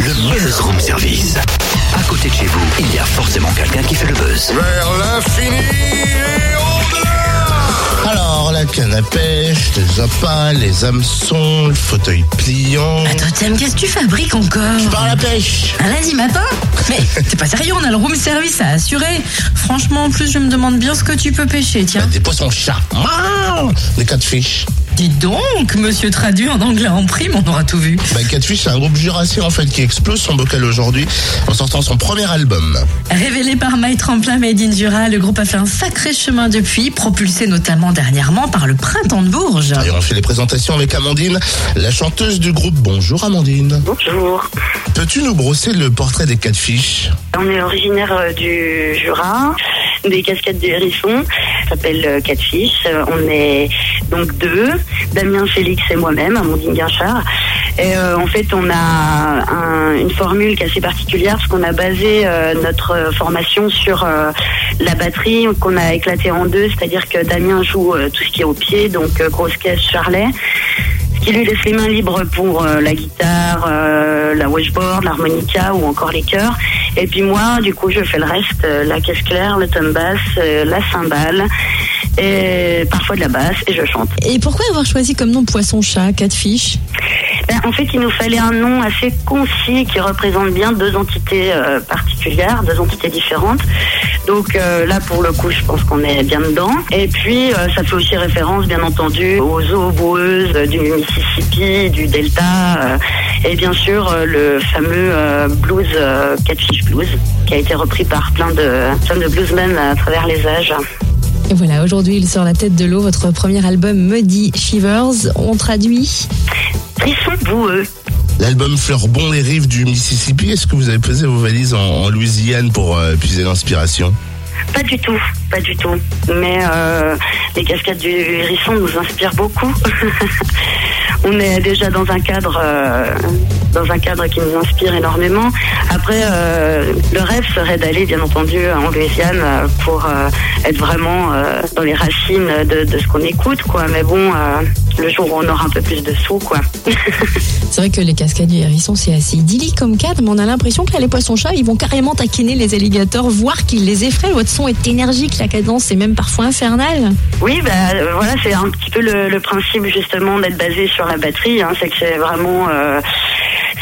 Le Buzz Room Service. À côté de chez vous, il y a forcément quelqu'un qui fait le buzz. Vers l'infini et au-delà Alors, la canne à pêche, les appâts, les hameçons, le fauteuil pliant. Attends, Tim, qu'est-ce que tu fabriques encore Par la pêche Un lundi matin Mais t'es pas sérieux, on a le room service à assurer. Franchement, en plus, je me demande bien ce que tu peux pêcher, tiens. Des poissons chats. Ah, des catfish. Dis donc, monsieur traduit en anglais en prime, on aura tout vu. Bah, Catfish, c'est un groupe jurassien en fait qui explose son bocal aujourd'hui en sortant son premier album. Révélé par My Tremplin Made in Jura, le groupe a fait un sacré chemin depuis, propulsé notamment dernièrement par le Printemps de Bourges. Et on fait les présentations avec Amandine, la chanteuse du groupe. Bonjour Amandine. Bonjour. Peux-tu nous brosser le portrait des Catfish On est originaire euh, du Jura, des cascades du Hérisson. S'appelle euh, Catfish. Euh, On est donc deux, Damien Félix et moi-même, Amandine Guinchard. Et euh, en fait, on a un- une formule qui est assez particulière parce qu'on a basé euh, notre euh, formation sur euh, la batterie qu'on a éclatée en deux, c'est-à-dire que Damien joue euh, tout ce qui est au pied, donc euh, grosse caisse, charlet. Ce qui lui laisse les mains libres pour euh, la guitare, euh, la washboard, l'harmonica ou encore les chœurs. Et puis moi, du coup, je fais le reste, euh, la caisse claire, le tom bass, euh, la cymbale, et parfois de la basse, et je chante. Et pourquoi avoir choisi comme nom poisson-chat, catfish Ben, en fait, il nous fallait un nom assez concis qui représente bien deux entités euh, particulières, deux entités différentes. Donc euh, là, pour le coup, je pense qu'on est bien dedans. Et puis, euh, ça fait aussi référence, bien entendu, aux eaux boueuses du Mississippi, du Delta, et bien sûr euh, le fameux euh, blues euh, Catfish Blues, qui a été repris par plein de, plein de bluesmen à travers les âges. Et voilà, aujourd'hui il sort la tête de l'eau, votre premier album Muddy Shivers. On traduit Frisson boueux. L'album fleure bon les rives du Mississippi. Est-ce que vous avez posé vos valises en, en Louisiane pour euh, puiser l'inspiration? Pas du tout, pas du tout. Mais euh, les cascades du hérisson nous inspirent beaucoup. On est déjà dans un cadre, euh, dans un cadre qui nous inspire énormément. Après, euh, le rêve serait d'aller, bien entendu, en Louisiane euh, pour euh, être vraiment euh, dans les racines de, de ce qu'on écoute, quoi. Mais bon, euh, le jour où on aura un peu plus de sous, quoi. C'est vrai que les cascades du hérisson, c'est assez idyllique comme cadre, mais on a l'impression que là, les poissons-chats, ils vont carrément taquiner les alligators, voire qu'ils les effraient. Votre son est énergique, la cadence est même parfois infernale. Oui, bah euh, voilà, c'est un petit peu le, le principe justement d'être basé sur la batterie. Hein, c'est que c'est vraiment, euh,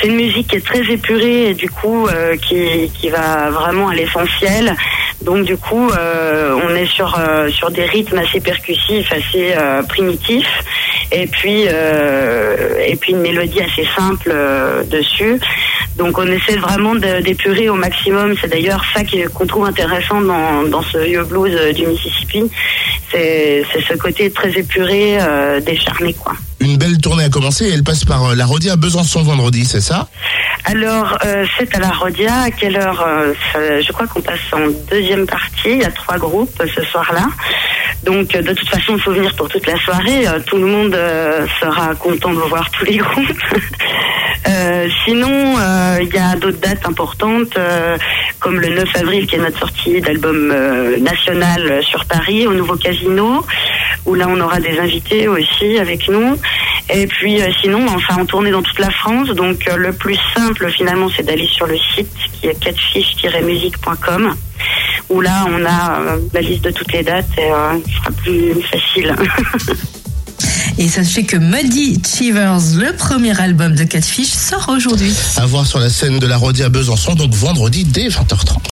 c'est une musique qui est très épurée et du coup euh, qui, qui va vraiment à l'essentiel. Donc du coup, euh, on est sur euh, sur des rythmes assez percussifs, assez euh, primitifs, et puis euh, et puis une mélodie assez simple euh, dessus. Donc on essaie vraiment d'épurer au maximum. C'est d'ailleurs ça qu'on trouve intéressant dans, dans ce vieux blues euh, du Mississippi. C'est ce côté très épuré, euh, décharné quoi. Une belle tournée a commencé et elle passe par euh, la Rodie à Besançon vendredi, c'est ça? Alors, euh, c'est à la Rodia. À quelle heure ça- Je crois qu'on passe en deuxième partie. Il y a trois groupes ce soir-là. Donc, euh, de toute façon, il faut venir pour toute la soirée. Euh, tout le monde euh, sera content de voir tous les groupes. Sinon, il y a d'autres dates importantes, comme le 9 avril, qui est notre sortie d'album national sur Paris, au nouveau casino, où là, on aura des invités aussi avec nous. Et puis, sinon, enfin, on tournait dans toute la France. Donc, le plus simple, finalement, c'est d'aller sur le site qui est catfish-musique.com, où là, on a euh, la liste de toutes les dates et euh, ce sera plus facile. Et sachez que Muddy Shivers, le premier album de Catfish, sort aujourd'hui. À voir sur la scène de la Rodie à Besançon, donc vendredi dès 20h30.